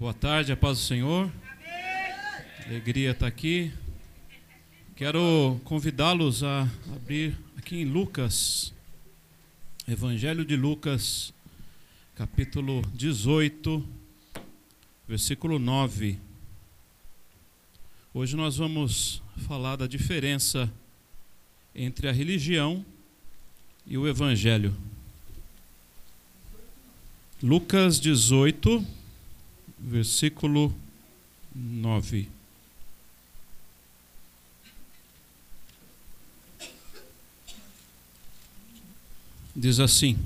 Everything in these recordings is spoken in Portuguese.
Boa tarde, a paz do Senhor. Alegria estar aqui. Quero convidá-los a abrir aqui em Lucas, Evangelho de Lucas, capítulo 18, versículo 9. Hoje nós vamos falar da diferença entre a religião e o Evangelho. Lucas 18, versículo 9. Diz assim: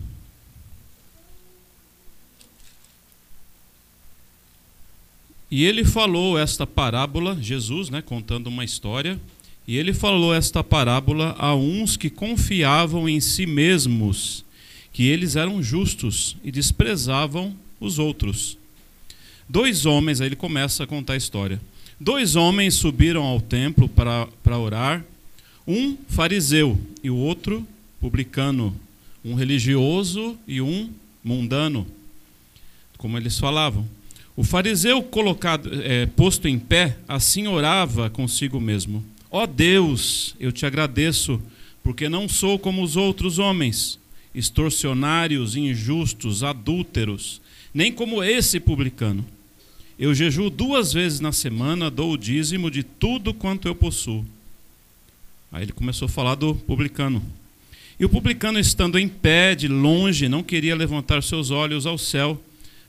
E ele falou esta parábola, Jesus, né, contando uma história, e ele falou esta parábola a uns que confiavam em si mesmos, que eles eram justos e desprezavam os outros. Dois homens, aí ele começa a contar a história. Dois homens subiram ao templo para, orar, um fariseu e o outro publicano, um religioso e um mundano, como eles falavam. O fariseu colocado, é, posto em pé, assim orava consigo mesmo: Ó oh Deus, eu te agradeço, porque não sou como os outros homens, extorsionários, injustos, adúlteros nem como esse publicano. Eu jejuo duas vezes na semana, dou o dízimo de tudo quanto eu possuo. Aí ele começou a falar do publicano. E o publicano, estando em pé, de longe, não queria levantar seus olhos ao céu,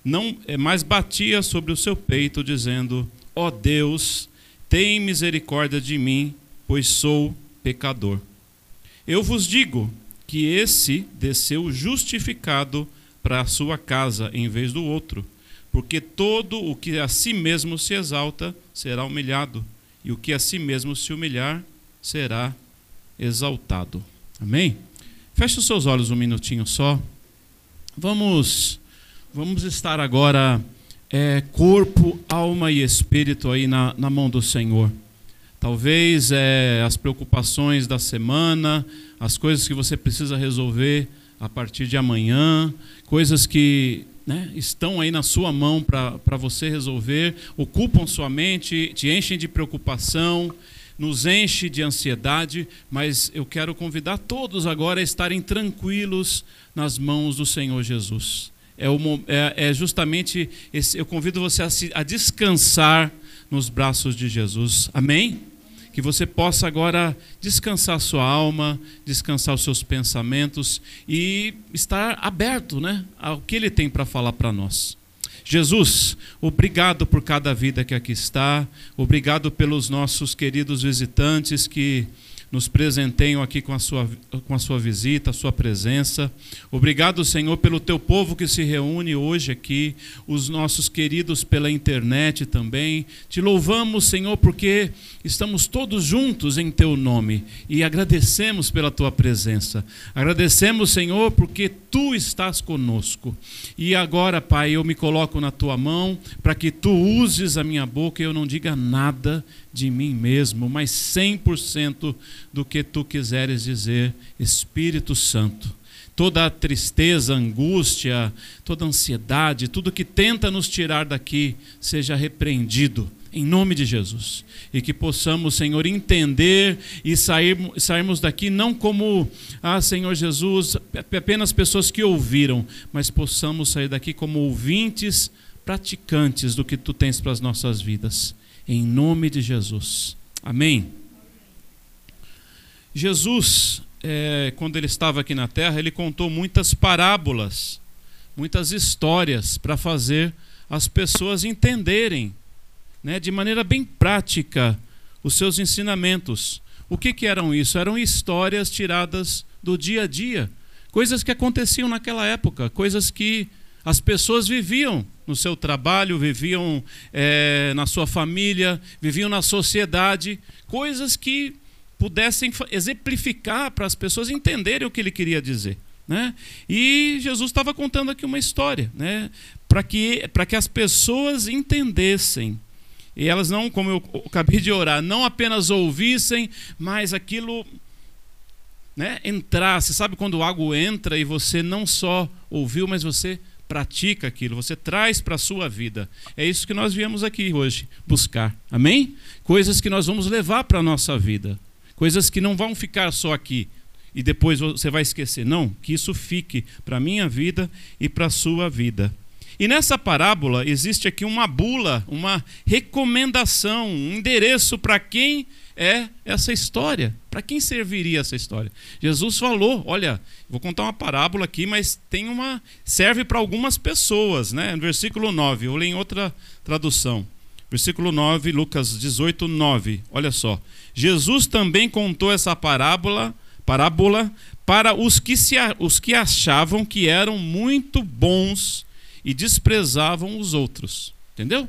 não eh, mais batia sobre o seu peito, dizendo: Ó oh Deus, tem misericórdia de mim, pois sou pecador. Eu vos digo que esse desceu justificado para a sua casa em vez do outro. Porque todo o que a si mesmo se exalta será humilhado, e o que a si mesmo se humilhar será exaltado. Amém? Feche os seus olhos um minutinho só. Vamos, vamos estar agora é, corpo, alma e espírito aí na, na mão do Senhor. Talvez é, as preocupações da semana, as coisas que você precisa resolver a partir de amanhã, coisas que né, estão aí na sua mão para você resolver, ocupam sua mente, te enchem de preocupação, nos enche de ansiedade, mas eu quero convidar todos agora a estarem tranquilos nas mãos do Senhor Jesus. É, o, é, é justamente esse, eu convido você a, se, a descansar nos braços de Jesus. Amém? Que você possa agora descansar sua alma, descansar os seus pensamentos e estar aberto né, ao que Ele tem para falar para nós. Jesus, obrigado por cada vida que aqui está, obrigado pelos nossos queridos visitantes que nos presenteiam aqui com a, sua, com a sua visita, a sua presença. Obrigado, Senhor, pelo teu povo que se reúne hoje aqui, os nossos queridos pela internet também. Te louvamos, Senhor, porque estamos todos juntos em teu nome e agradecemos pela tua presença. Agradecemos, Senhor, porque tu estás conosco. E agora, Pai, eu me coloco na tua mão para que tu uses a minha boca e eu não diga nada de mim mesmo, mas 100% do que tu quiseres dizer, Espírito Santo. Toda a tristeza, angústia, toda a ansiedade, tudo que tenta nos tirar daqui, seja repreendido em nome de Jesus. E que possamos, Senhor, entender e sair, sairmos daqui não como, ah, Senhor Jesus, apenas pessoas que ouviram, mas possamos sair daqui como ouvintes, praticantes do que tu tens para as nossas vidas em nome de Jesus. Amém. Jesus, é, quando ele estava aqui na terra, ele contou muitas parábolas, muitas histórias para fazer as pessoas entenderem, né, de maneira bem prática, os seus ensinamentos. O que, que eram isso? Eram histórias tiradas do dia a dia, coisas que aconteciam naquela época, coisas que as pessoas viviam no seu trabalho, viviam é, na sua família, viviam na sociedade, coisas que pudessem exemplificar para as pessoas entenderem o que ele queria dizer. Né? E Jesus estava contando aqui uma história, né? para que, que as pessoas entendessem. E elas não, como eu acabei de orar, não apenas ouvissem, mas aquilo né, entrasse. Sabe quando o água entra e você não só ouviu, mas você pratica aquilo, você traz para a sua vida. É isso que nós viemos aqui hoje buscar. Amém? Coisas que nós vamos levar para a nossa vida. Coisas que não vão ficar só aqui e depois você vai esquecer. Não, que isso fique para a minha vida e para a sua vida. E nessa parábola existe aqui uma bula, uma recomendação, um endereço para quem é essa história. Para quem serviria essa história? Jesus falou, olha, vou contar uma parábola aqui, mas tem uma serve para algumas pessoas, né? No versículo 9, eu leio em outra tradução. Versículo 9, Lucas 18, 9. Olha só. Jesus também contou essa parábola, parábola para os que, se, os que achavam que eram muito bons e desprezavam os outros. Entendeu?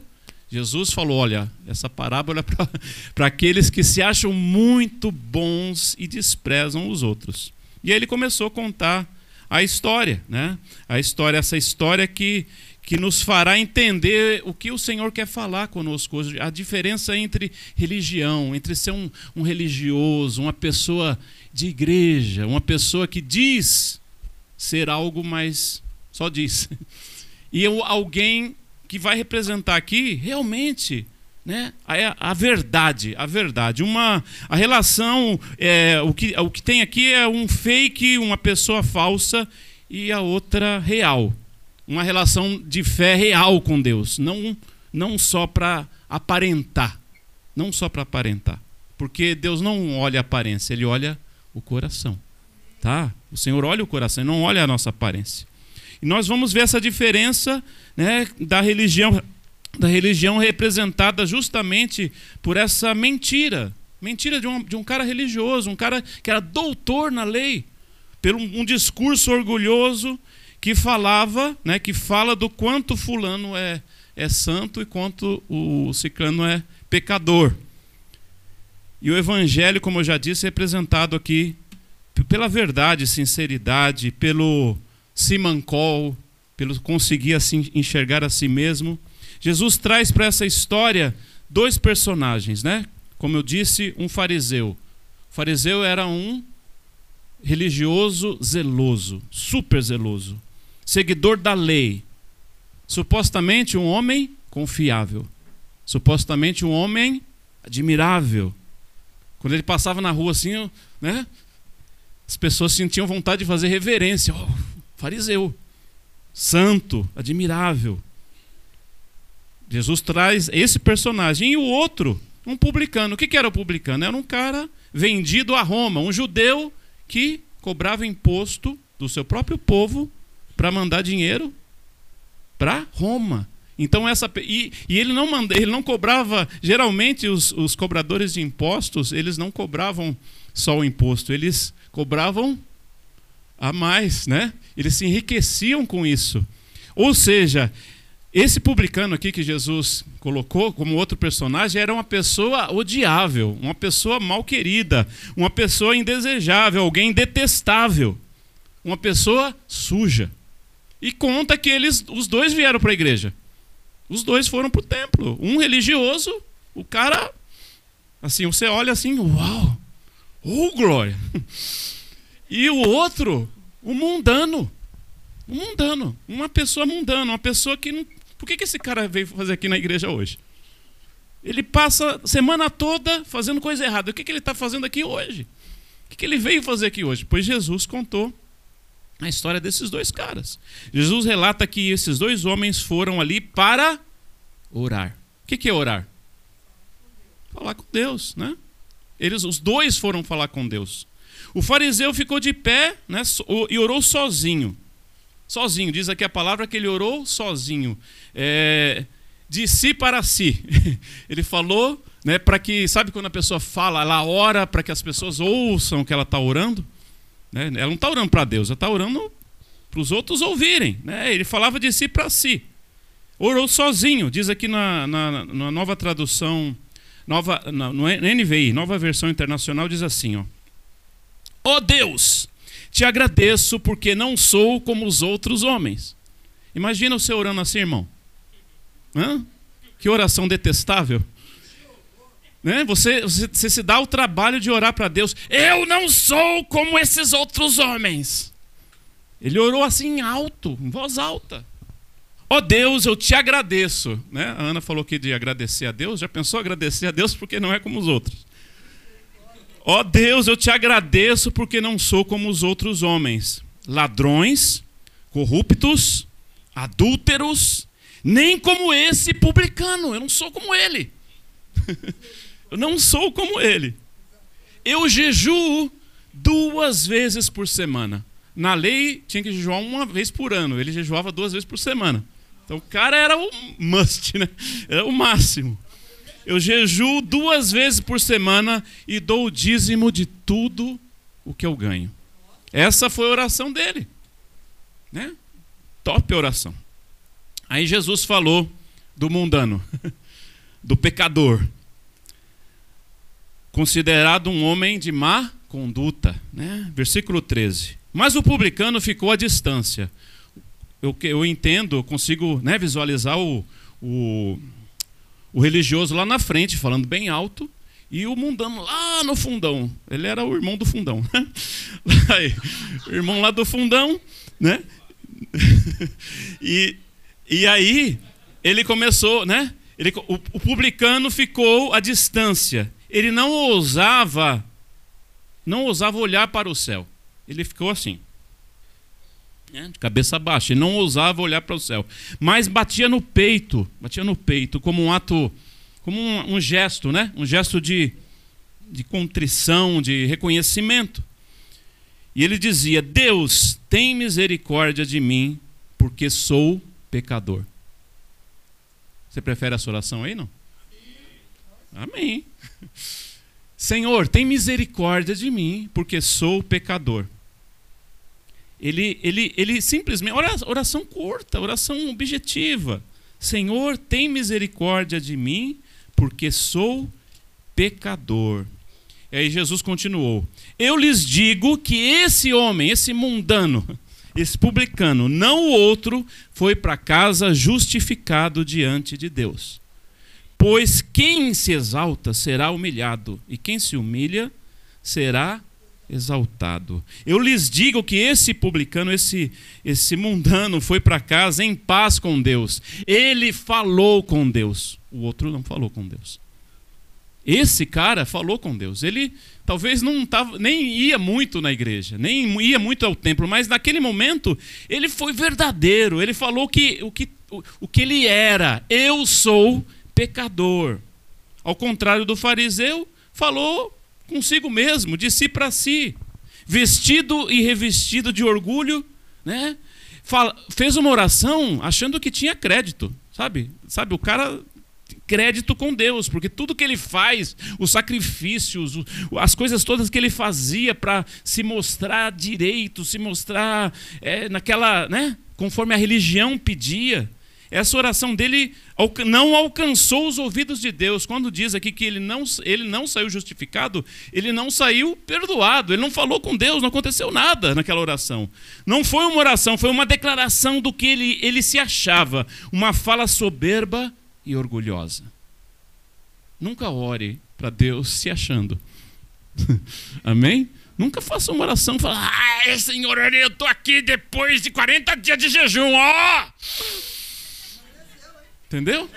Jesus falou: olha, essa parábola é para aqueles que se acham muito bons e desprezam os outros. E aí ele começou a contar a história, né? A história, essa história que, que nos fará entender o que o Senhor quer falar conosco hoje, a diferença entre religião, entre ser um, um religioso, uma pessoa de igreja, uma pessoa que diz ser algo, mas só diz, e alguém que vai representar aqui realmente né, a, a verdade, a verdade. Uma, a relação, é, o, que, o que tem aqui é um fake, uma pessoa falsa e a outra real. Uma relação de fé real com Deus, não, não só para aparentar. Não só para aparentar. Porque Deus não olha a aparência, Ele olha o coração. Tá? O Senhor olha o coração, não olha a nossa aparência. E nós vamos ver essa diferença né, da religião da religião representada justamente por essa mentira. Mentira de um, de um cara religioso, um cara que era doutor na lei, pelo um, discurso orgulhoso que falava, né, que fala do quanto fulano é, é santo e quanto o ciclano é pecador. E o evangelho, como eu já disse, é representado aqui pela verdade, sinceridade, pelo simancol, pelo conseguir assim enxergar a si mesmo. Jesus traz para essa história dois personagens, né? Como eu disse, um fariseu. O fariseu era um religioso zeloso, super zeloso, seguidor da lei. Supostamente um homem confiável. Supostamente um homem admirável. Quando ele passava na rua assim, né? As pessoas sentiam vontade de fazer reverência. Oh, fariseu santo, admirável. Jesus traz esse personagem e o outro, um publicano. O que era o publicano? Era um cara vendido a Roma, um judeu que cobrava imposto do seu próprio povo para mandar dinheiro para Roma. Então essa e, e, ele não manda, ele não cobrava. Geralmente os, os cobradores de impostos eles não cobravam só o imposto, eles cobravam a mais, né? Eles se enriqueciam com isso. Ou seja, esse publicano aqui que Jesus colocou como outro personagem era uma pessoa odiável, uma pessoa mal querida, uma pessoa indesejável, alguém detestável, uma pessoa suja. E conta que eles, os dois vieram para a igreja. Os dois foram para o templo. Um religioso, o cara, assim, você olha assim, uau, oh glória. E o outro, o mundano. O mundano. Uma pessoa mundana, uma pessoa que não. Por que, que esse cara veio fazer aqui na igreja hoje? Ele passa a semana toda fazendo coisa errada. O que, que ele está fazendo aqui hoje? O que, ele veio fazer aqui hoje? Pois Jesus contou a história desses dois caras. Jesus relata que esses dois homens foram ali para orar. O que é orar? Falar com Deus, né? Eles, os dois foram falar com Deus. O fariseu ficou de pé né, e orou sozinho. Sozinho, diz aqui a palavra que ele orou sozinho. É, de si para si. Ele falou né, para que, sabe quando a pessoa fala, ela ora para que as pessoas ouçam que ela está orando? Né? Ela não está orando para Deus, ela está orando para os outros ouvirem. Né? Ele falava de si para si. Orou sozinho, diz aqui na, na, na nova tradução, nova, no NVI, nova versão internacional, diz assim: ó, Ó oh Deus, te agradeço porque não sou como os outros homens. Imagina você orando assim, irmão. Hã? Que oração detestável. Né? Você, você, você se dá o trabalho de orar para Deus. Eu não sou como esses outros homens. Ele orou assim alto, em voz alta. Ó oh Deus, eu te agradeço. Né? A Ana falou que de agradecer a Deus. Já pensou agradecer a Deus porque não é como os outros? Ó oh Deus, eu te agradeço porque não sou como os outros homens, ladrões, corruptos, adúlteros, nem como esse publicano. Eu não sou como ele. eu não sou como ele. Eu jejuo duas vezes por semana. Na lei tinha que jejuar uma vez por ano. Ele jejuava duas vezes por semana. Então o cara era o must, né? Era o máximo. Eu jejuo duas vezes por semana e dou o dízimo de tudo o que eu ganho. Essa foi a oração dele. Né? Top oração. Aí Jesus falou do mundano, do pecador, considerado um homem de má conduta. Né? Versículo 13. Mas o publicano ficou à distância. Eu, eu entendo, eu consigo né, visualizar o, o o religioso lá na frente, falando bem alto, e o mundano lá no fundão. Ele era o irmão do fundão. O irmão lá do fundão, né? e, e aí ele começou, né? Ele, o, o publicano ficou à distância. Ele não ousava, não ousava olhar para o céu. Ele ficou assim né, de cabeça baixa. Ele não ousava olhar para o céu, mas batia no peito, batia no peito como um ato, como um, um gesto, né? Um gesto de, de contrição, de reconhecimento. E ele dizia: Deus, tem misericórdia de mim, porque sou pecador. Você prefere essa oração aí, não? Amém. Senhor, tem misericórdia de mim, porque sou pecador. Ele, ele, ele simplesmente, oração curta, oração objetiva. Senhor, tem misericórdia de mim, porque sou pecador. E aí Jesus continuou: Eu lhes digo que esse homem, esse mundano, esse publicano, não o outro, foi para casa justificado diante de Deus. Pois quem se exalta será humilhado, e quem se humilha será exaltado. Eu lhes digo que esse publicano, esse, esse mundano, foi para casa em paz com Deus. Ele falou com Deus. O outro não falou com Deus. Esse cara falou com Deus. Ele talvez não tava, nem ia muito na igreja, nem ia muito ao templo, mas naquele momento ele foi verdadeiro. Ele falou que o que, o, o que ele era. Eu sou pecador. Ao contrário do fariseu, falou consigo mesmo, de si para si, vestido e revestido de orgulho, né? Fala, fez uma oração achando que tinha crédito, sabe? Sabe, o cara crédito com Deus, porque tudo que ele faz, os sacrifícios, as coisas todas que ele fazia para se mostrar direito, se mostrar é, naquela, né? Conforme a religião pedia, essa oração dele não alcançou os ouvidos de Deus. Quando diz aqui que ele não, ele não saiu justificado, ele não saiu perdoado. Ele não falou com Deus, não aconteceu nada naquela oração. Não foi uma oração, foi uma declaração do que ele, ele se achava. Uma fala soberba e orgulhosa. Nunca ore para Deus se achando. Amém? Nunca faça uma oração e fale, ai, Senhor, eu estou aqui depois de 40 dias de jejum, ó! Oh! Entendeu?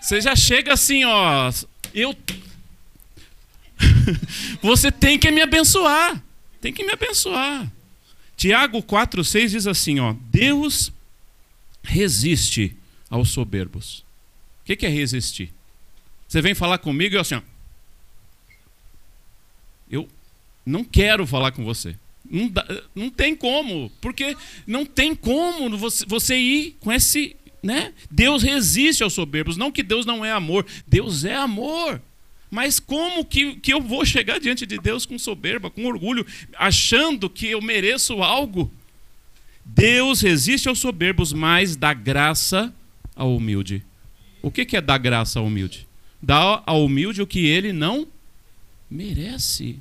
Você já chega assim, ó. Eu. Você tem que me abençoar. Tem que me abençoar. Tiago 4,6 diz assim: ó, Deus resiste aos soberbos. O que, é resistir? Você vem falar comigo e eu assim, ó, eu não quero falar com você. Não, dá, não tem como, porque não tem como você, você ir com esse né? Deus resiste aos soberbos. Não que Deus não é amor, Deus é amor. Mas como que, que eu vou chegar diante de Deus com soberba, com orgulho, achando que eu mereço algo? Deus resiste aos soberbos, mas dá graça ao humilde. O que, que é dar graça ao humilde? Dá ao humilde o que ele não merece.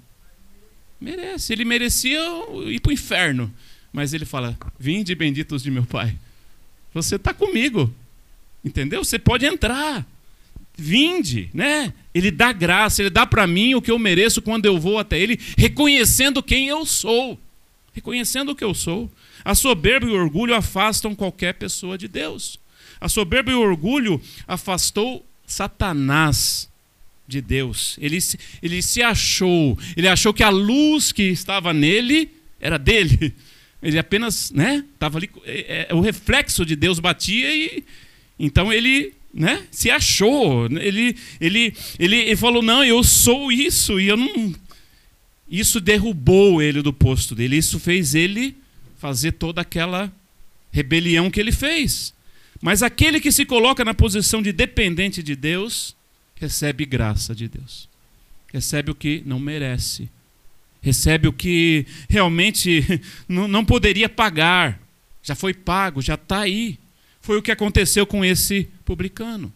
Merece. Ele merecia ir para o inferno. Mas ele fala: Vinde benditos de meu Pai. Você está comigo. Entendeu? Você pode entrar. Vinde, né? Ele dá graça, ele dá para mim o que eu mereço quando eu vou até ele, reconhecendo quem eu sou. Reconhecendo o que eu sou. A soberba e o orgulho afastam qualquer pessoa de Deus. a soberba e o orgulho afastou Satanás de Deus. Ele, ele se achou, ele achou que a luz que estava nele era dele. Ele apenas, né, estava ali, é, é, o reflexo de Deus batia e então ele, né, se achou. Ele, ele, ele, ele falou: "Não, eu sou isso" e eu não isso derrubou ele do posto dele. Isso fez ele fazer toda aquela rebelião que ele fez. Mas aquele que se coloca na posição de dependente de Deus, recebe graça de Deus. Recebe o que não merece. Recebe o que realmente não, poderia pagar. Já foi pago, já está aí. Foi o que aconteceu com esse publicano.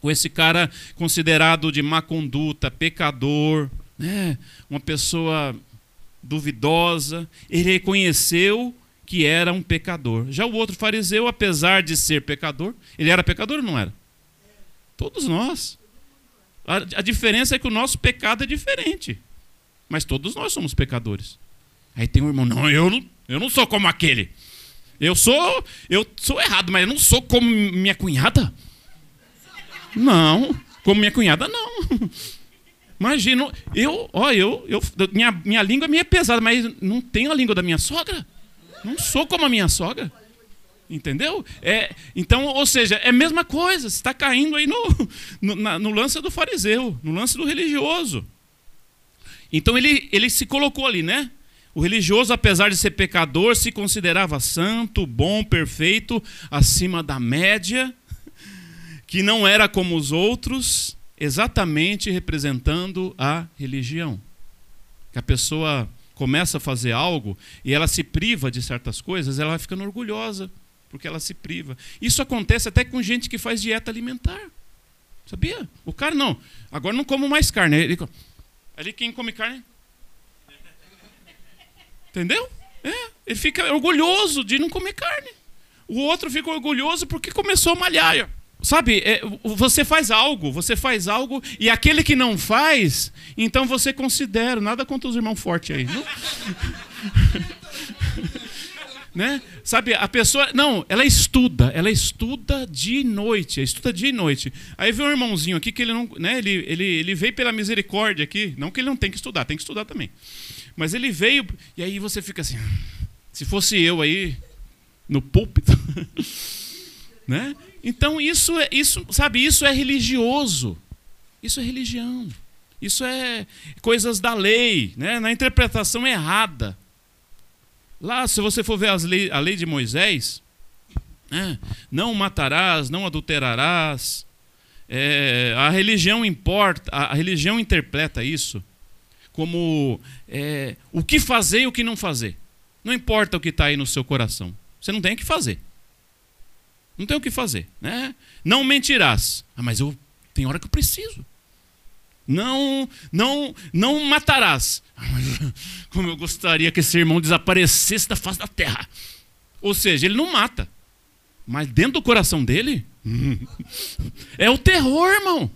Com esse cara considerado de má conduta, pecador, né? uma pessoa duvidosa. Ele reconheceu que era um pecador. Já o outro fariseu, apesar de ser pecador, ele era pecador ou não era? Todos nós. A, a diferença é que o nosso pecado é diferente. Mas todos nós somos pecadores. Aí tem um irmão, não, eu não, eu não sou como aquele. Eu sou, eu sou errado, mas eu não sou como minha cunhada. Não, como minha cunhada não. Imagina, eu, ó, eu, eu minha, minha língua é pesada, mas não tenho a língua da minha sogra. Não sou como a minha sogra. Entendeu? É, então, ou seja, é a mesma coisa. Você está caindo aí no, no, na, no, lance do fariseu, no lance do religioso. Então ele, ele se colocou ali, né? O religioso, apesar de ser pecador, se considerava santo, bom, perfeito, acima da média, que não era como os outros, exatamente representando a religião. Que a pessoa começa a fazer algo e ela se priva de certas coisas, ela vai ficando orgulhosa, porque ela se priva. Isso acontece até com gente que faz dieta alimentar. Sabia? O cara não, agora não como mais carne. Ele, ali quem come carne. Entendeu? É, ele fica orgulhoso de não comer carne. O outro fica orgulhoso porque começou a malhar. Sabe, é, você faz algo, você faz algo, e aquele que não faz, então você considera, nada contra os irmãos fortes aí. Não? né? Sabe, a pessoa, não, ela estuda, ela estuda de noite, estuda de noite. Aí vem um irmãozinho aqui que ele não, né, ele, ele, ele veio pela misericórdia aqui, não que ele não tem que estudar, tem que estudar também. Mas ele veio, e aí você fica assim, se fosse eu aí, no púlpito, né? Então isso é isso, sabe, isso é religioso. Isso é religião. Isso é coisas da lei, né? na interpretação errada. Lá, se você for ver lei, a lei de Moisés, né? não matarás, não adulterarás. É, a religião importa, a, a, religião interpreta isso como é, o que fazer e o que não fazer. Não importa o que está aí no seu coração. Você não tem que fazer. Não tem o que fazer. Né? Não mentirás. Ah, mas eu tem hora que eu preciso. Não, não, não matarás. Como eu gostaria que esse irmão desaparecesse da face da terra. Ou seja, ele não mata. Mas dentro do coração dele é o terror, irmão.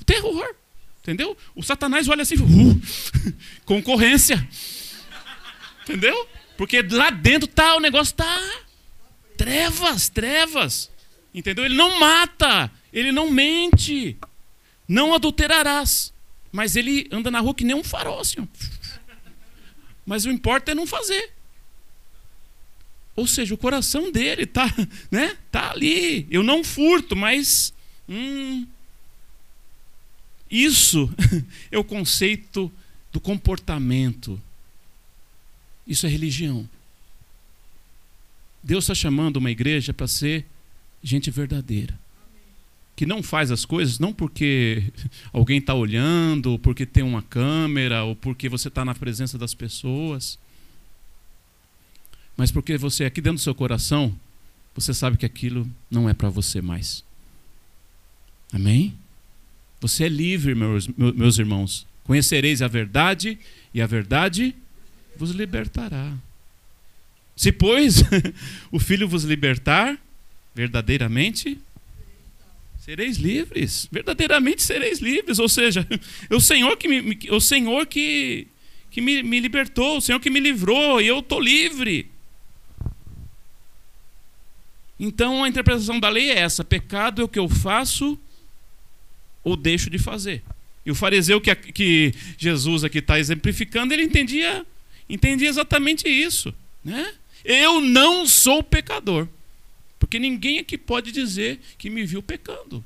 O terror. Entendeu? O Satanás olha assim, uh, concorrência. Entendeu? Porque lá dentro tá o negócio tá Trevas, trevas. Entendeu? Ele não mata, ele não mente, não adulterarás. Mas ele anda na rua que nem um farol, assim. Mas o importa é não fazer. Ou seja, o coração dele tá, né? Tá ali. Eu não furto, mas hum, isso é o conceito do comportamento. Isso é religião. Deus está chamando uma igreja para ser gente verdadeira. Que não faz as coisas não porque alguém está olhando, ou porque tem uma câmera, ou porque você está na presença das pessoas, mas porque você, aqui dentro do seu coração, você sabe que aquilo não é para você mais. Amém? Você é livre, meus, meus irmãos. Conhecereis a verdade, e a verdade vos libertará. Se, pois, o Filho vos libertar, verdadeiramente sereis livres. Verdadeiramente sereis livres. Ou seja, é o Senhor que me, o Senhor que, que me, me libertou, o Senhor que me livrou, e eu estou livre. Então a interpretação da lei é essa: pecado é o que eu faço ou deixo de fazer. E o fariseu que, que Jesus aqui está exemplificando, ele entendia, entendia exatamente isso. Né? Eu não sou pecador. Porque ninguém aqui pode dizer que me viu pecando.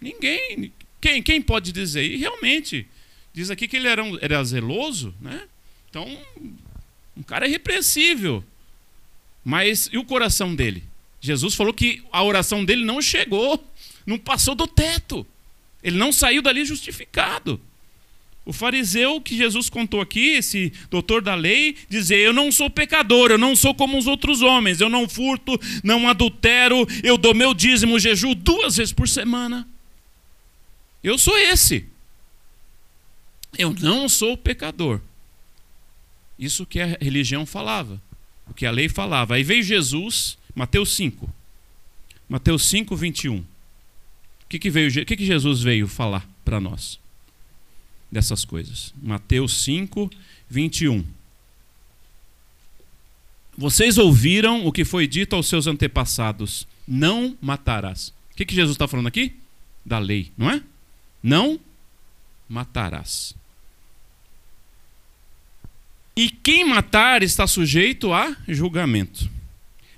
Ninguém. Quem, quem pode dizer? E realmente, diz aqui que ele era, um, era zeloso, né? Então, um cara irrepreensível. Mas e o coração dele? Jesus falou que a oração dele não chegou, não passou do teto. Ele não saiu dali justificado. O fariseu que Jesus contou aqui, esse doutor da lei, dizer: Eu não sou pecador, eu não sou como os outros homens, eu não furto, não adultero, eu dou meu dízimo, jejum duas vezes por semana. Eu sou esse. Eu não sou pecador. Isso que a religião falava, o que a lei falava. Aí veio Jesus, Mateus 5. Mateus 5, 21. O que, que, veio, o que, que Jesus veio falar para nós? Dessas coisas. Mateus 5, 21. Vocês ouviram o que foi dito aos seus antepassados: não matarás. O que, que Jesus está falando aqui? Da lei, não é? Não matarás. E quem matar está sujeito a julgamento.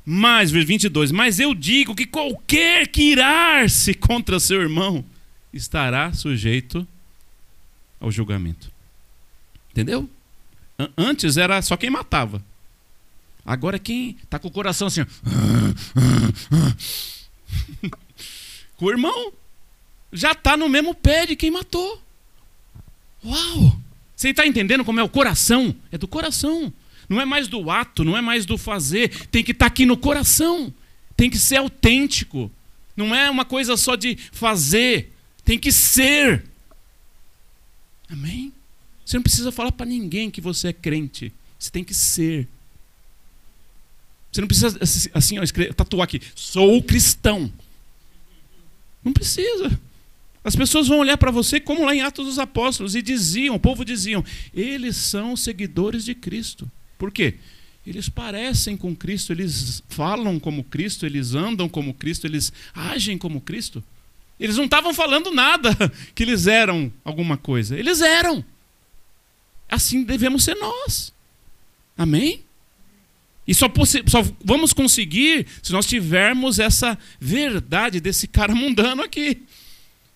Mas, versículo 22, mas eu digo que qualquer que irar-se contra seu irmão estará sujeito ao julgamento. Entendeu? Antes era só quem matava. Agora quem está com o coração assim. o irmão. Já está no mesmo pé de quem matou. Uau! Você está entendendo como é o coração? É do coração. Não é mais do ato, não é mais do fazer. Tem que estar tá aqui no coração. Tem que ser autêntico. Não é uma coisa só de fazer. Tem que ser. Amém? Você não precisa falar para ninguém que você é crente. Você tem que ser. Você não precisa assim, ó, escrever, tatuar aqui. Sou cristão. Não precisa. As pessoas vão olhar para você como lá em Atos dos Apóstolos e diziam, o povo diziam, eles são seguidores de Cristo. Por quê? Eles parecem com Cristo, eles falam como Cristo, eles andam como Cristo, eles agem como Cristo. Eles não estavam falando nada que eles eram alguma coisa. Eles eram. Assim devemos ser nós. Amém? E só, só, vamos conseguir se nós tivermos essa verdade desse cara mundano aqui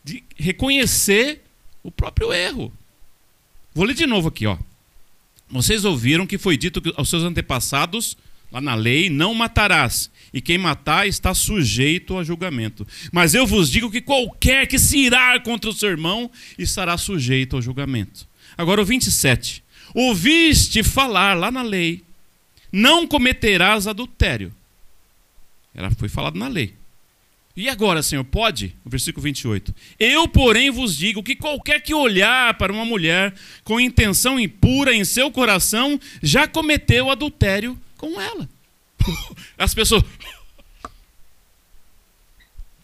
de reconhecer o próprio erro. Vou ler de novo aqui, ó. Vocês ouviram que foi dito aos seus antepassados, lá na lei, não matarás, e quem matar está sujeito a julgamento. Mas eu vos digo que qualquer que se irar contra o seu irmão estará sujeito ao julgamento. Agora o 27. Ouviste falar lá na lei, não cometerás adultério. Ela foi falado na lei. E agora, Senhor, pode? O versículo 28. Eu, porém, vos digo que qualquer que olhar para uma mulher com intenção impura em seu coração já cometeu adultério com ela. As pessoas.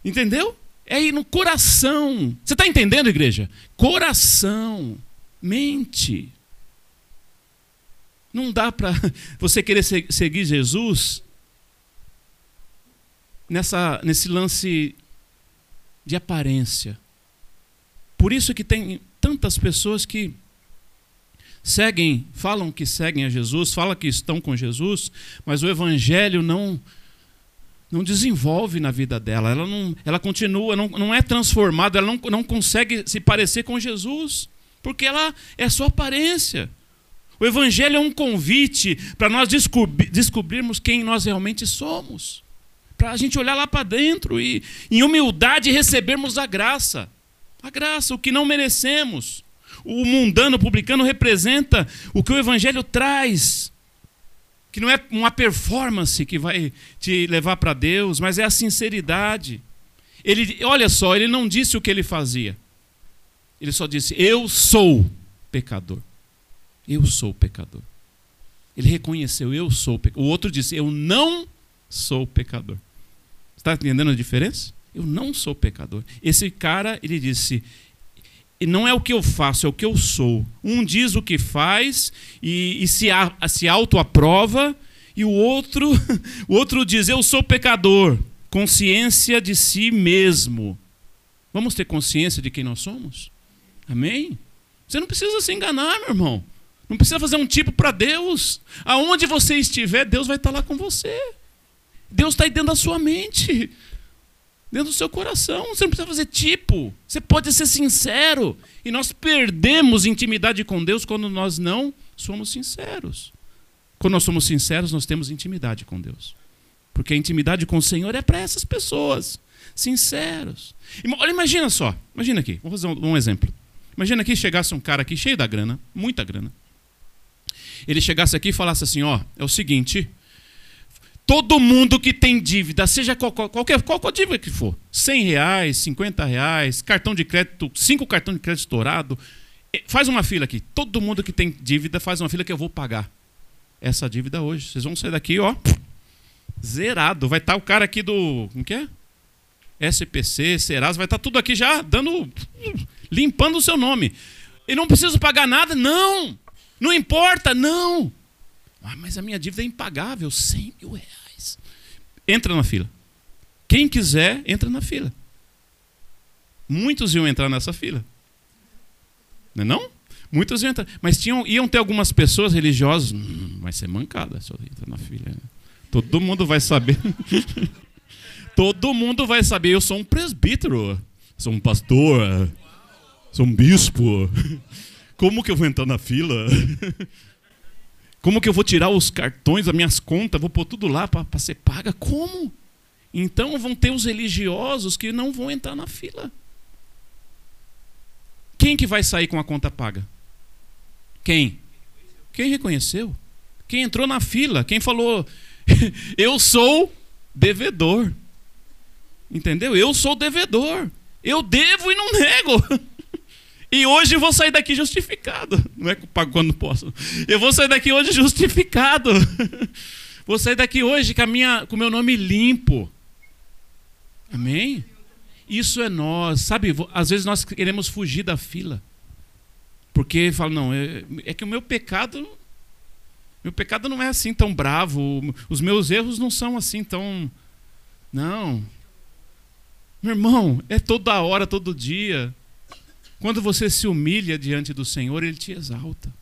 Entendeu? É aí no coração. Você está entendendo, igreja? Coração, mente. Não dá para você querer seguir Jesus nessa, nesse lance de aparência. Por isso que tem tantas pessoas que seguem, falam que seguem a Jesus, falam que estão com Jesus, mas o evangelho não não desenvolve na vida dela, ela não, ela continua, não, não é transformada, ela não, não consegue se parecer com Jesus, porque ela é sua aparência. O evangelho é um convite para nós descobri descobrirmos quem nós realmente somos para a gente olhar lá para dentro e, em humildade, recebermos a graça. A graça, o que não merecemos. O mundano, publicano, representa o que o Evangelho traz. Que não é uma performance que vai te levar para Deus, mas é a sinceridade. Ele, olha só, ele não disse o que ele fazia. Ele só disse: Eu sou pecador. Eu sou pecador. Ele reconheceu: Eu sou pecador. O outro disse: Eu não sou pecador. Está entendendo a diferença? Eu não sou pecador. Esse cara, ele disse: não é o que eu faço, é o que eu sou. Um diz o que faz e, e se, se autoaprova, E o outro, o outro diz: Eu sou pecador. Consciência de si mesmo. Vamos ter consciência de quem nós somos? Amém? Você não precisa se enganar, meu irmão. Não precisa fazer um tipo para Deus. Aonde você estiver, Deus vai estar lá com você. Deus está aí dentro da sua mente, dentro do seu coração. Você não precisa fazer tipo. Você pode ser sincero. E nós perdemos intimidade com Deus quando nós não somos sinceros. Quando nós somos sinceros, nós temos intimidade com Deus. Porque a intimidade com o Senhor é para essas pessoas, sinceros. Olha, imagina só, imagina aqui, vou fazer um, um exemplo. Imagina que chegasse um cara aqui cheio da grana, muita grana. Ele chegasse aqui e falasse assim: ó, é o seguinte, todo mundo que tem dívida, seja qual, qualquer, qualquer dívida que for, 100 reais, 50 reais, cartão de crédito, cinco cartões de crédito estourado, faz uma fila aqui. Todo mundo que tem dívida faz uma fila que eu vou pagar essa dívida hoje. Vocês vão sair daqui, ó, zerado. Vai estar tá o cara aqui do, como que é? SPC, Serasa, vai estar tá tudo aqui já dando, limpando o seu nome. E não preciso pagar nada? Não. Não importa? Não. Ah, mas a minha dívida é impagável, 100 mil reais. Entra na fila. Quem quiser, entra na fila. Muitos iam entrar nessa fila. Não é não? Muitos iam entrar. Mas tinham, iam ter algumas pessoas religiosas. Hum, vai ser mancada se eu entrar na fila. Todo mundo vai saber. Todo mundo vai saber. Eu sou um presbítero. Sou um pastor. Sou um bispo. Como que eu vou entrar na fila? Como que eu vou tirar os cartões, as minhas contas, vou pôr tudo lá para ser paga? Como? Então vão ter os religiosos que não vão entrar na fila. Quem que vai sair com a conta paga? Quem? Quem reconheceu? Quem entrou na fila? Quem falou, eu sou devedor. Entendeu? Eu sou devedor. Eu devo e não nego. E hoje eu vou sair daqui justificado. Não é que eu pago quando posso. Eu vou sair daqui hoje justificado. Vou sair daqui hoje com, a minha, com o meu nome limpo. Amém? Isso é nós. Sabe, às vezes nós queremos fugir da fila. Porque fala, não, é, é que o meu pecado. Meu pecado não é assim tão bravo. Os meus erros não são assim tão. Não. Meu irmão, é toda hora, todo dia. Quando você se humilha diante do Senhor, Ele te exalta.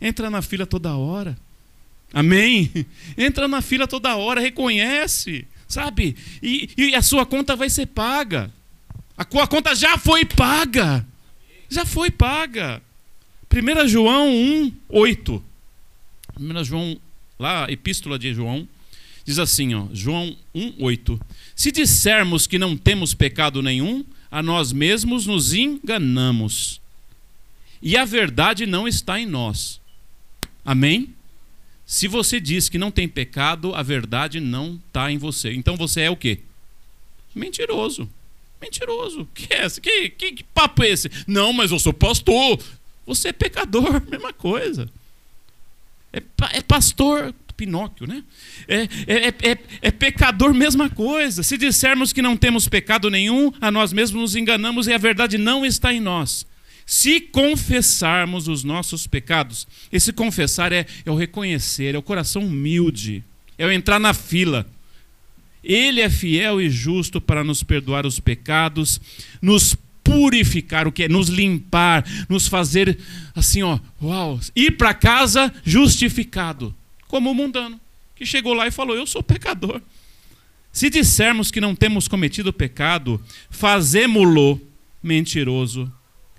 Entra na fila toda hora. Amém? Entra na fila toda hora, reconhece, sabe? E, e a sua conta vai ser paga. A, a conta já foi paga. Já foi paga. 1 João 1, 8. 1 João, lá, Epístola de João, diz assim, ó, João 1, 8. Se dissermos que não temos pecado nenhum, a nós mesmos nos enganamos. E a verdade não está em nós. Amém? Se você diz que não tem pecado, a verdade não está em você. Então você é o quê? Mentiroso. Mentiroso. Que, é esse? Que, que, que papo é esse? Não, mas eu sou pastor. Você é pecador, mesma coisa. É, é pastor, Pinóquio, né? É, é, é, é, é, pecador, mesma coisa. Se dissermos que não temos pecado nenhum, a nós mesmos nos enganamos e a verdade não está em nós. Se confessarmos os nossos pecados, esse confessar é, é o reconhecer, é o coração humilde, é o entrar na fila. Ele é fiel e justo para nos perdoar os pecados, nos purificar, o que é nos limpar, nos fazer assim, ó, uau, ir para casa justificado como o mundano, que chegou lá e falou: Eu sou pecador. Se dissermos que não temos cometido pecado, fazemo-lo mentiroso,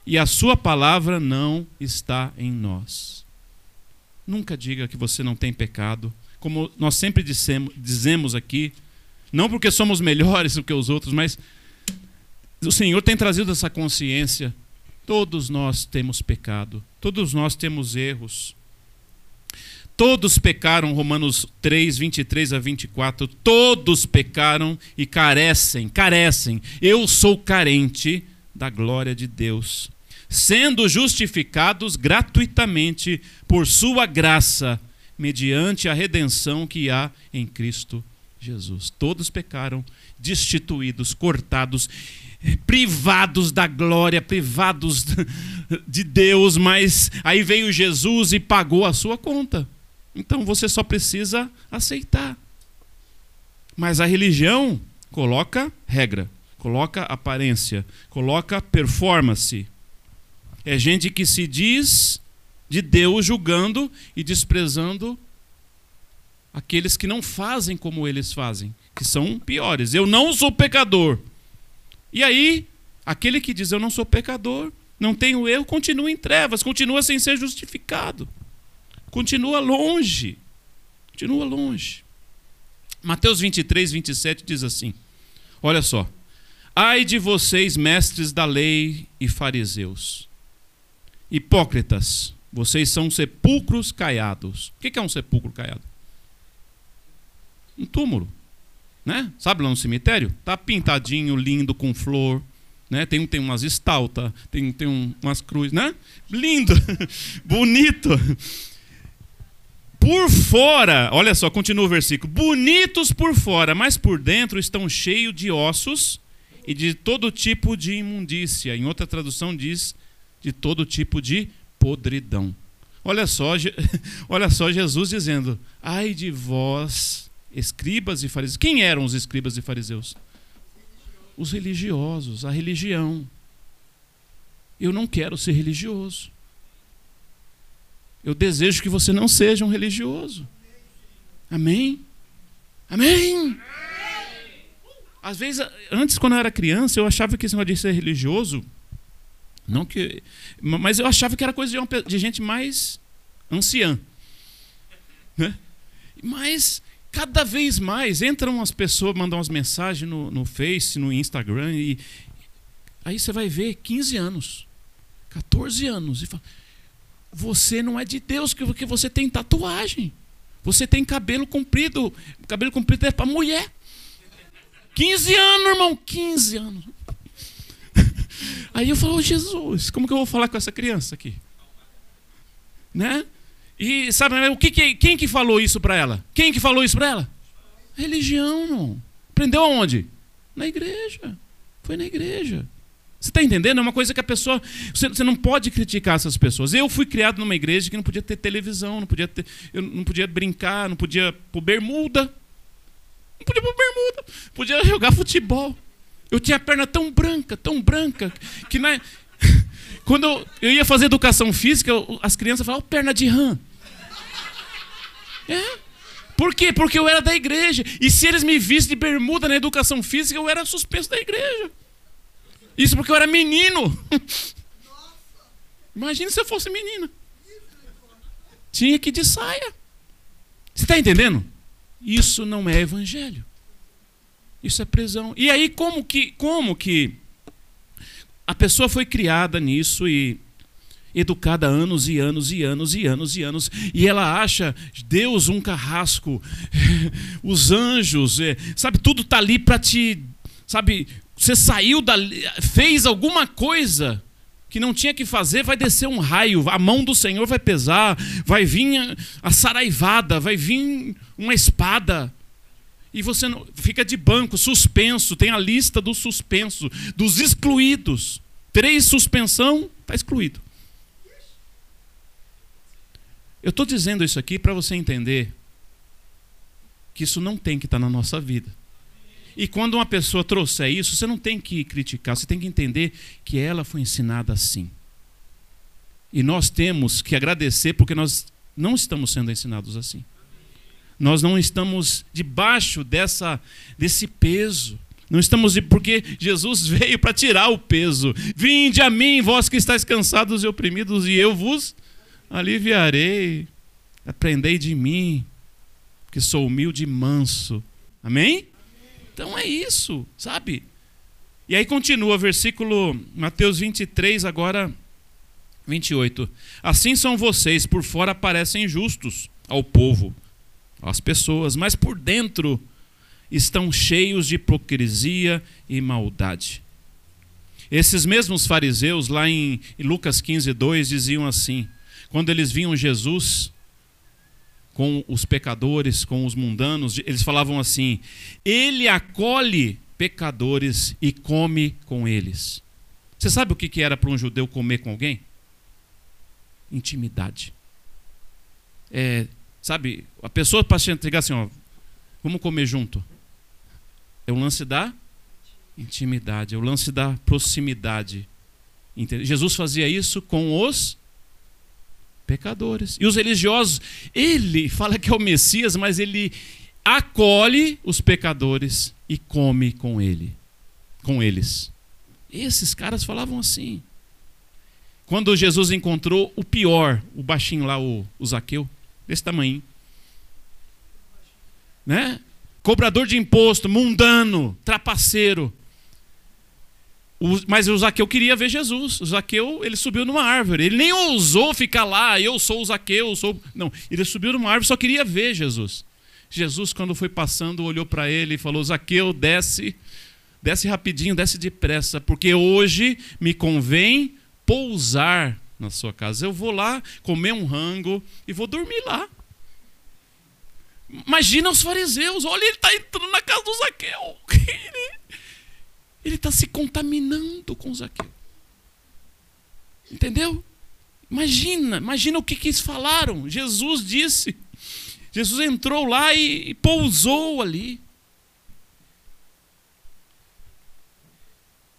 e a sua palavra não está em nós. Nunca diga que você não tem pecado, como nós sempre dissemos, dizemos aqui, não porque somos melhores do que os outros, mas o Senhor tem trazido essa consciência. Todos nós temos pecado, todos nós temos erros. Todos pecaram, Romanos 3, 23 a 24. Todos pecaram e carecem, carecem. Eu sou carente da glória de Deus, sendo justificados gratuitamente por Sua graça, mediante a redenção que há em Cristo Jesus. Todos pecaram, destituídos, cortados, privados da glória, privados de Deus, mas aí veio Jesus e pagou a sua conta. Então você só precisa aceitar. Mas a religião coloca regra, coloca aparência, coloca performance. É gente que se diz de Deus julgando e desprezando aqueles que não fazem como eles fazem, que são piores. Eu não sou pecador. E aí, aquele que diz eu não sou pecador, não tenho erro, continua em trevas, continua sem ser justificado. Continua longe. Continua longe. Mateus 23, 27 diz assim: Olha só. Ai de vocês, mestres da lei e fariseus, hipócritas, vocês são sepulcros caiados. O que é um sepulcro caiado? Um túmulo. Né? Sabe lá no cemitério? Tá pintadinho, lindo, com flor. Né? Tem, tem umas estaltas, tem, tem um, umas cruzes, né? Lindo, bonito. Por fora, olha só, continua o versículo. Bonitos por fora, mas por dentro estão cheios de ossos e de todo tipo de imundícia. Em outra tradução diz de todo tipo de podridão. Olha só, olha só Jesus dizendo: Ai de vós, escribas e fariseus. Quem eram os escribas e fariseus? Os religiosos, a religião. Eu não quero ser religioso. Eu desejo que você não seja um religioso. Amém? Amém? Às vezes, antes, quando eu era criança, eu achava que esse negócio de ser religioso. Não que. Mas eu achava que era coisa de, uma, de gente mais anciã. Né? Mas cada vez mais entram as pessoas, mandam umas mensagens no, no Face, no Instagram, e aí você vai ver 15 anos, 14 anos, e fala você não é de Deus, porque você tem tatuagem. Você tem cabelo comprido. Cabelo comprido é para mulher. 15 anos, irmão. 15 anos. Aí eu falo, oh, Jesus, como que eu vou falar com essa criança aqui? Né? E sabe, o que, que quem que falou isso para ela? Quem que falou isso para ela? Religião, não. Aprendeu aonde? Na igreja. Foi na igreja. Você está entendendo? É uma coisa que a pessoa. Você, não pode criticar essas pessoas. Eu fui criado numa igreja que não podia ter televisão, não podia ter, eu não podia brincar, não podia pôr bermuda. Não podia pôr bermuda. Podia jogar futebol. Eu tinha a perna tão branca, tão branca, que na, quando eu, eu ia fazer educação física, as crianças falavam, oh, perna de rã. É. Por quê? Porque eu era da igreja. E se eles me vissem de bermuda na educação física, eu era suspenso da igreja. Isso porque eu era menino. Imagina se eu fosse menina. Tinha que ir de saia. Você está entendendo? Isso não é evangelho. Isso é prisão. E aí como que, como que a pessoa foi criada nisso e educada anos e anos e anos e anos e anos, e ela acha Deus um carrasco, os anjos, é, sabe, tudo está ali para te, sabe, você saiu dali, fez alguma coisa que não tinha que fazer, vai descer um raio, a mão do Senhor vai pesar, vai vir a, saraivada, vai vir uma espada. E você não, fica de banco, suspenso, tem a lista do suspenso, dos excluídos. Três suspensão, está excluído. Eu estou dizendo isso aqui para você entender que isso não tem que estar tá na nossa vida. E quando uma pessoa trouxer isso, você não tem que criticar, você tem que entender que ela foi ensinada assim. E nós temos que agradecer porque nós não estamos sendo ensinados assim. Nós não estamos debaixo dessa desse peso. Não estamos porque Jesus veio para tirar o peso. Vinde a mim, vós que estáis cansados e oprimidos, e eu vos aliviarei. Aprendei de mim, que sou humilde e manso. Amém? Então é isso, sabe? E aí continua, versículo Mateus 23, agora 28. Assim são vocês, por fora parecem justos ao povo, às pessoas, mas por dentro estão cheios de hipocrisia e maldade. Esses mesmos fariseus, lá em Lucas 15, 2, diziam assim: quando eles viam Jesus, com os pecadores, com os mundanos, eles falavam assim: Ele acolhe pecadores e come com eles. Você sabe o que era para um judeu comer com alguém? Intimidade. É Sabe, a pessoa para chegar assim, ó, vamos comer junto. É o lance da intimidade, é o lance da proximidade. Jesus fazia isso com os pecadores. E os religiosos, ele fala que é o Messias, mas ele acolhe os pecadores e come com ele, com eles. Esses caras falavam assim. Quando Jesus encontrou o pior, o baixinho lá, o, o Zaqueu, desse tamanho, né? Cobrador de imposto, mundano, trapaceiro. Mas o Zaqueu queria ver Jesus. O Zaqueu, ele subiu numa árvore. Ele nem ousou ficar lá, eu sou o Zaqueu, eu sou. Não, ele subiu numa árvore, só queria ver Jesus. Jesus, quando foi passando, olhou para ele e falou: Zaqueu, desce, desce rapidinho, desce depressa, porque hoje me convém pousar na sua casa. Eu vou lá comer um rango e vou dormir lá. Imagina os fariseus, olha, ele está entrando na casa do Zaqueu. Ele está se contaminando com Zaqueu. Entendeu? Imagina, imagina o que, que eles falaram. Jesus disse. Jesus entrou lá e, e pousou ali.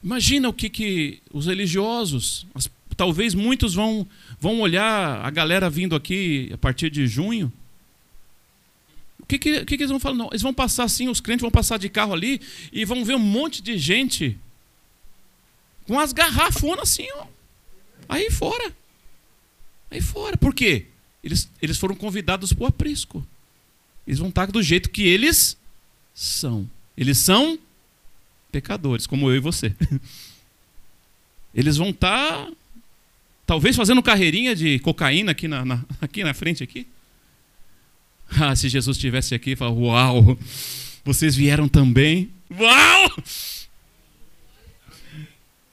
Imagina o que, que os religiosos, as, talvez muitos vão, vão olhar a galera vindo aqui a partir de junho. O que, que, que, eles vão falar? Não, eles vão passar assim, os crentes vão passar de carro ali e vão ver um monte de gente com as garrafonas assim, ó, aí fora. Aí fora. Por quê? Eles, eles foram convidados para o aprisco. Eles vão estar do jeito que eles são. Eles são pecadores, como eu e você. Eles vão estar, talvez, fazendo carreirinha de cocaína aqui na, na aqui na frente aqui. Ah, se Jesus estivesse aqui falar, uau, vocês vieram também. Uau!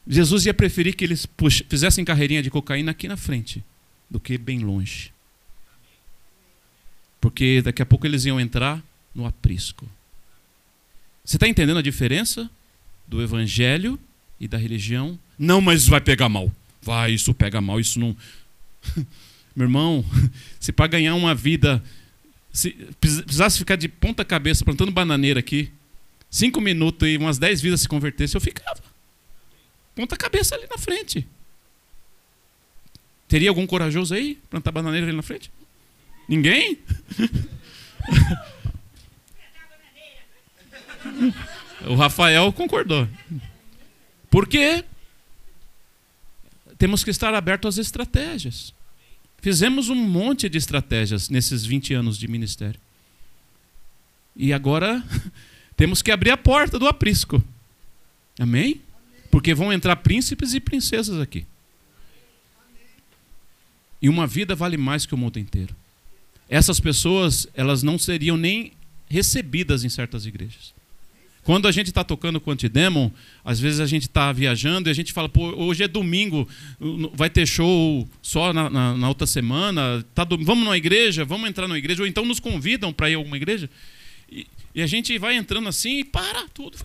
Jesus ia preferir que eles fizessem carreirinha de cocaína aqui na frente do que bem longe. Porque daqui a pouco eles iam entrar no aprisco. Você está entendendo a diferença do evangelho e da religião? Não, mas vai pegar mal. Vai, isso pega mal, isso não. Meu irmão, se para ganhar uma vida se precisasse ficar de ponta cabeça plantando bananeira aqui, cinco minutos e umas dez vidas se convertessem, eu ficava. Ponta cabeça ali na frente. Teria algum corajoso aí? Plantar bananeira ali na frente? Ninguém? o Rafael concordou. Por quê? Temos que estar abertos às estratégias. Fizemos um monte de estratégias nesses 20 anos de ministério. E agora temos que abrir a porta do aprisco. Amém? Porque vão entrar príncipes e princesas aqui. E uma vida vale mais que o mundo inteiro. Essas pessoas, elas não seriam nem recebidas em certas igrejas. Quando a gente está tocando com Antidemon, às vezes a gente está viajando e a gente fala, pô, hoje é domingo, vai ter show só na, na, na outra semana, tá do... vamos numa igreja, vamos entrar numa igreja, ou então nos convidam para ir a alguma igreja. E, e, a gente vai entrando assim e para tudo.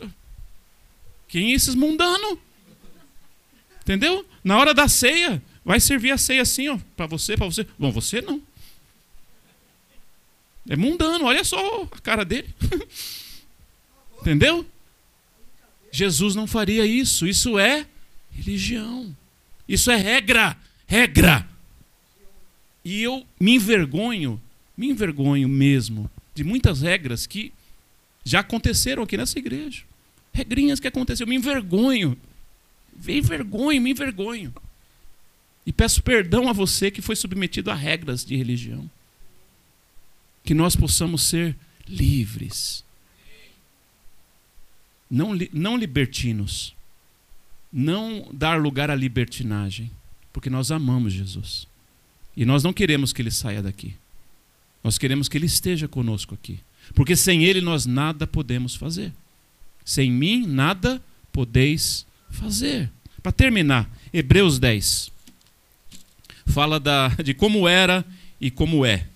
Quem é esses mundanos? Entendeu? Na hora da ceia, vai servir a ceia assim, ó, para você, para você. Bom, você não. É mundano, olha só a cara dele. Entendeu? Jesus não faria isso. Isso é religião. Isso é regra. Regra. E eu me envergonho, me envergonho mesmo de muitas regras que já aconteceram aqui nessa igreja. Regrinhas que aconteceram. Me envergonho. Me envergonho, me envergonho. E peço perdão a você que foi submetido a regras de religião. Que nós possamos ser livres não, não libertinos, não dar lugar à libertinagem, porque nós amamos Jesus. E nós não queremos que ele saia daqui. Nós queremos que ele esteja conosco aqui. Porque sem ele nós nada podemos fazer. Sem mim nada podeis fazer. Para terminar, Hebreus 10. Fala da, de como era e como é.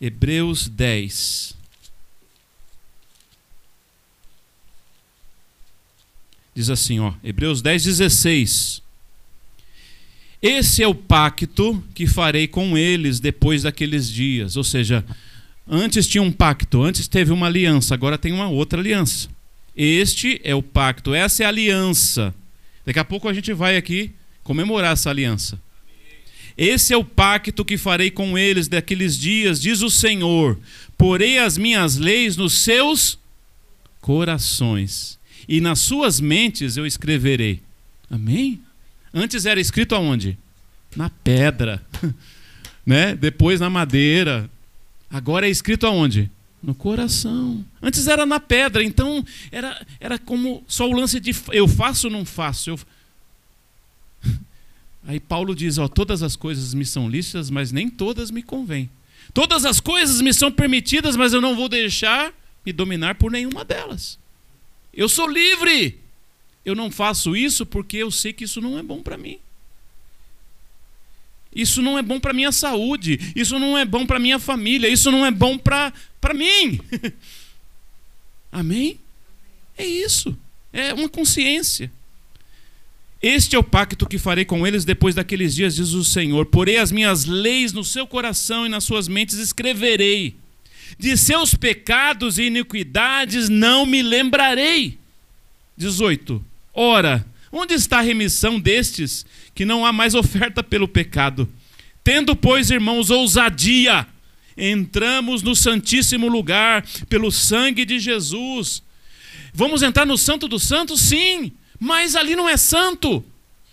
Hebreus 10. Diz assim, ó, Hebreus 10, 16. Esse é o pacto que farei com eles depois daqueles dias. Ou seja, Antes tinha um pacto, antes teve uma aliança, agora tem uma outra aliança. Este é o pacto, essa é a aliança. Daqui a pouco a gente vai aqui comemorar essa aliança. Esse é o pacto que farei com eles daqueles dias, diz o Senhor. Porei as minhas leis nos seus corações, e nas suas mentes eu escreverei. Amém? Antes era escrito aonde? Na pedra, né? Depois na madeira. Agora é escrito aonde? No coração. Antes era na pedra, então era, era como só o lance de eu faço ou não faço. Eu... Aí Paulo diz: ó, todas as coisas me são lícitas, mas nem todas me convêm. Todas as coisas me são permitidas, mas eu não vou deixar me dominar por nenhuma delas. Eu sou livre. Eu não faço isso porque eu sei que isso não é bom para mim. Isso não é bom para minha saúde, isso não é bom para minha família, isso não é bom para mim. Amém? É isso. É uma consciência. Este é o pacto que farei com eles depois daqueles dias, diz o Senhor. Porei as minhas leis no seu coração e nas suas mentes escreverei. De seus pecados e iniquidades não me lembrarei. 18. Ora, onde está a remissão destes que não há mais oferta pelo pecado? Tendo, pois, irmãos, ousadia, entramos no Santíssimo Lugar pelo sangue de Jesus. Vamos entrar no Santo dos Santos? Sim mas ali não é santo,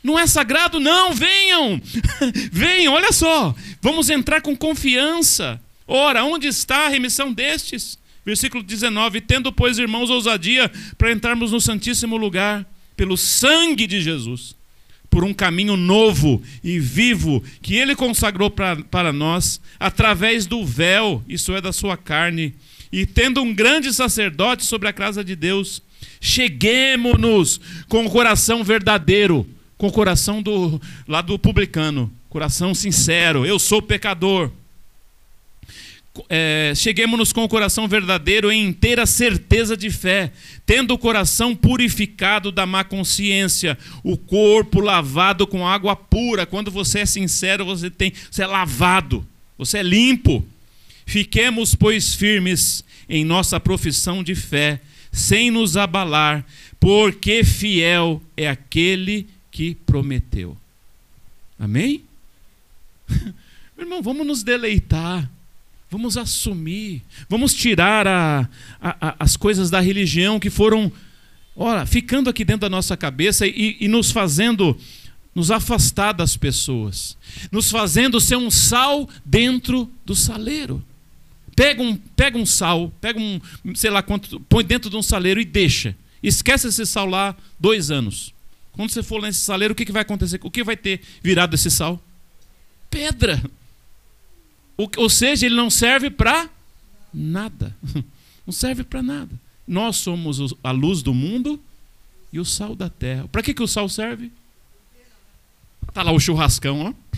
não é sagrado, não, venham, venham, olha só, vamos entrar com confiança. Ora, onde está a remissão destes? Versículo 19: Tendo, pois, irmãos, ousadia para entrarmos no Santíssimo Lugar, pelo sangue de Jesus, por um caminho novo e vivo que ele consagrou pra, para nós, através do véu, isso é, da sua carne, e tendo um grande sacerdote sobre a casa de Deus, Cheguemos-nos com o coração verdadeiro, com o coração do lá do publicano, coração sincero. Eu sou pecador. É, cheguemos-nos com o coração verdadeiro em inteira certeza de fé, tendo o coração purificado da má consciência, o corpo lavado com água pura. Quando você é sincero, você tem, você é lavado, você é limpo. Fiquemos, pois, firmes em nossa profissão de fé sem nos abalar, porque fiel é aquele que prometeu. Amém? Irmão, vamos nos deleitar, vamos assumir, vamos tirar a, a, a, as coisas da religião que foram, ora, ficando aqui dentro da nossa cabeça e, e nos fazendo nos afastar das pessoas, nos fazendo ser um sal dentro do saleiro. Pega um, pega um sal, pega um, sei lá quanto, põe dentro de um saleiro e deixa. Esquece esse sal lá dois anos. Quando você for nesse saleiro, o que, que vai acontecer? O que vai ter virado esse sal? Pedra. Ou seja, ele não serve para nada. Não serve para nada. Nós somos a luz do mundo e o sal da terra. Para que, que o sal serve? Tá lá o churrascão, ó.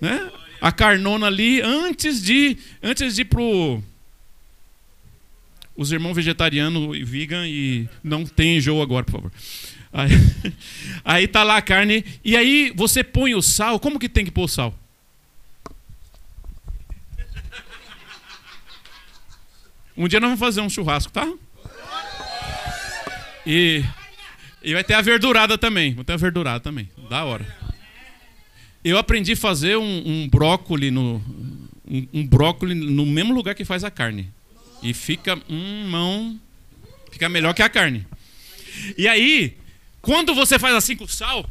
Né? a carnona ali antes de antes de ir pro os irmãos vegetariano e vegan e não tem enjoo agora, por favor. Aí, aí tá lá a carne e aí você põe o sal. Como que tem que pôr o sal? Um dia nós vamos fazer um churrasco, tá? E, e vai ter a verdurada também. Vai ter a verdurada também. Da hora. Eu aprendi a fazer um, um brócoli no um, um, brócoli no mesmo lugar que faz a carne. E fica um mão fica melhor que a carne. E aí, quando você faz assim com o sal,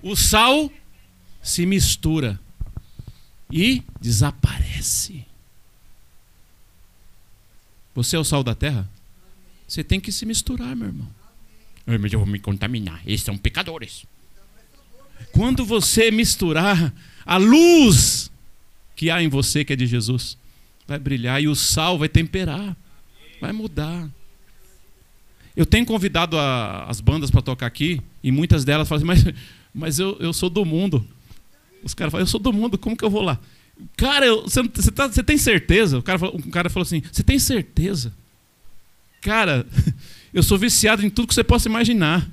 o sal se mistura e desaparece. Você é o sal da terra? Você tem que se misturar, meu irmão. Mas eu vou me contaminar. Esses são pecadores. Quando você misturar a luz que há em você, que é de Jesus, vai brilhar e o sal vai temperar, vai mudar. Eu tenho convidado a, as bandas para tocar aqui e muitas delas falam assim, mas, mas eu, eu sou do mundo. Os caras falam, eu sou do mundo, como que eu vou lá? Cara, você, você, tá, você, tem certeza? O cara, falou, um cara falou assim, você tem certeza? Cara, eu sou viciado em tudo que você possa imaginar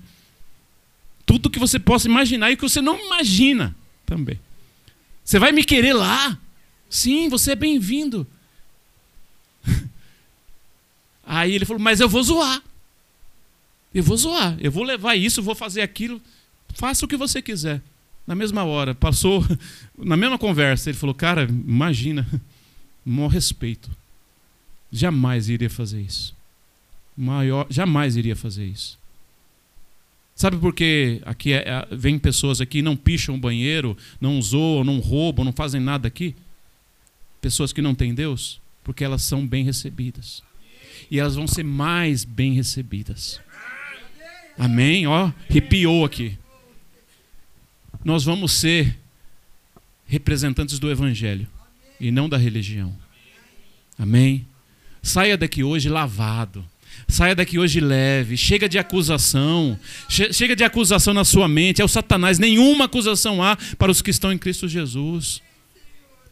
tudo que você possa imaginar e que você não imagina também. Você vai me querer lá? Sim, você é bem-vindo. Aí ele falou: Mas eu vou zoar. Eu vou zoar. Eu vou levar isso, vou fazer aquilo. Faça o que você quiser. Na mesma hora, passou, na mesma conversa, ele falou: Cara, imagina, maior respeito. Jamais iria fazer isso. Maior, jamais iria fazer isso. Sabe por que aqui é, é, vem pessoas aqui não picham o banheiro, não zoam, não roubam, não fazem nada aqui? Pessoas que não têm Deus? Porque elas são bem recebidas. E elas vão ser mais bem recebidas. Amém? Ó, arrepiou aqui. Nós vamos ser representantes do Evangelho e não da religião. Amém? Saia daqui hoje lavado. Saia daqui hoje leve. Chega de acusação. Chega de acusação na sua mente. É o Satanás. Nenhuma acusação há para os que estão em Cristo Jesus.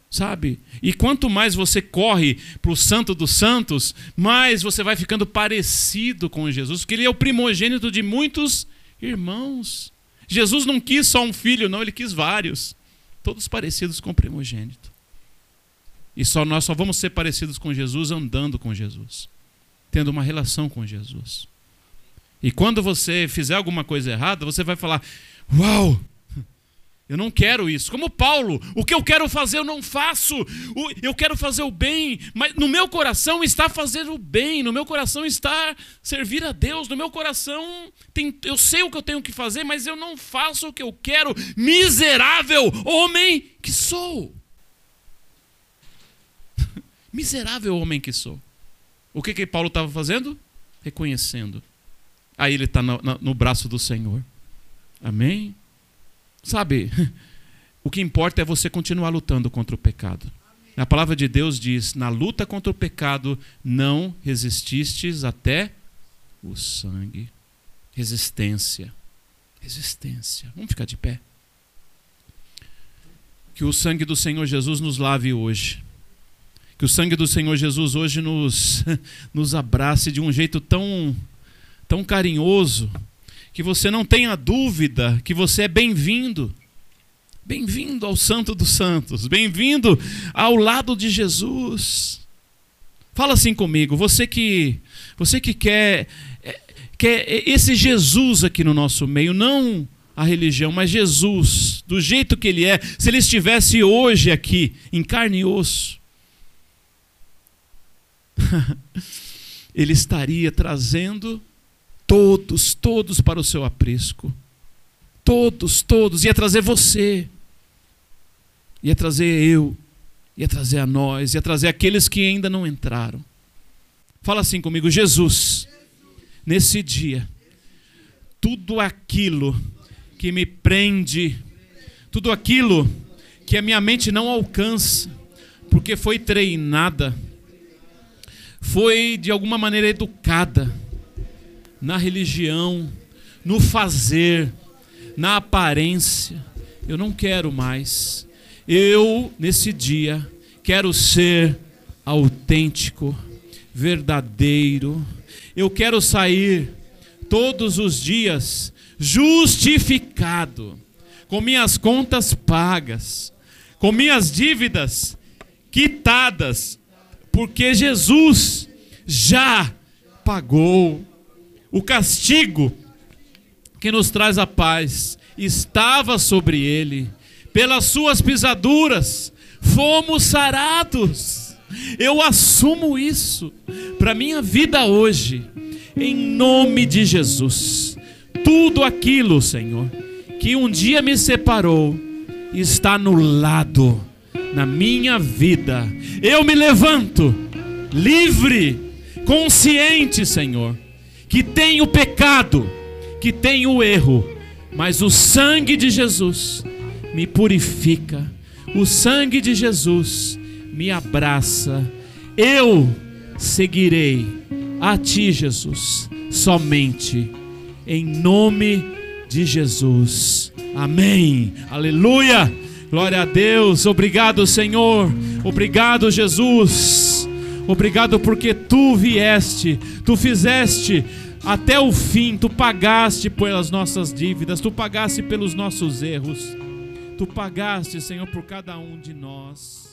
Sabe? E quanto mais você corre para o Santo dos Santos, mais você vai ficando parecido com Jesus, porque ele é o primogênito de muitos irmãos. Jesus não quis só um filho, não, ele quis vários, todos parecidos com o primogênito. E só nós só vamos ser parecidos com Jesus andando com Jesus, tendo uma relação com Jesus. E quando você fizer alguma coisa errada, você vai falar: Uau! Eu não quero isso. Como Paulo, o que eu quero fazer eu não faço. Eu quero fazer o bem, mas no meu coração está fazer o bem, no meu coração está servir a Deus, no meu coração tem, eu sei o que eu tenho que fazer, mas eu não faço o que eu quero. Miserável homem que sou. Miserável homem que sou. O que que Paulo estava fazendo? Reconhecendo. Aí ele está no, no braço do Senhor. Amém? Sabe, o que importa é você continuar lutando contra o pecado. A palavra de Deus diz: na luta contra o pecado, não resististes até o sangue. Resistência. Resistência. Vamos ficar de pé. Que o sangue do Senhor Jesus nos lave hoje. Que o sangue do Senhor Jesus hoje nos, nos abrace de um jeito tão, tão carinhoso que você não tenha dúvida que você é bem-vindo. Bem-vindo ao Santo dos Santos, bem-vindo ao lado de Jesus. Fala assim comigo, você que você que quer é, quer esse Jesus aqui no nosso meio, não a religião, mas Jesus, do jeito que ele é, se ele estivesse hoje aqui em carne e osso, ele estaria trazendo todos, todos para o seu aprisco. Todos, todos. Ia trazer você. Ia trazer eu. Ia trazer a nós. Ia trazer aqueles que ainda não entraram. Fala assim comigo, Jesus. Nesse dia, tudo aquilo que me prende, tudo aquilo que a minha mente não alcança, porque foi treinada, foi de alguma maneira educada na religião, no fazer, na aparência. Eu não quero mais. Eu, nesse dia, quero ser autêntico, verdadeiro. Eu quero sair todos os dias justificado, com minhas contas pagas, com minhas dívidas quitadas, porque Jesus já pagou o castigo que nos traz a paz estava sobre ele. Pelas suas pisaduras fomos sarados. Eu assumo isso para minha vida hoje, em nome de Jesus. Tudo aquilo, Senhor, que um dia me separou, está anulado na minha vida. Eu me levanto livre, consciente, Senhor que tem o pecado, que tem o erro, mas o sangue de Jesus me purifica, o sangue de Jesus me abraça. Eu seguirei a Ti, Jesus, somente em nome de Jesus. Amém. Aleluia. Glória a Deus. Obrigado, Senhor. Obrigado, Jesus. Obrigado porque tu vieste, tu fizeste até o fim, tu pagaste pelas nossas dívidas, tu pagaste pelos nossos erros, tu pagaste, Senhor, por cada um de nós.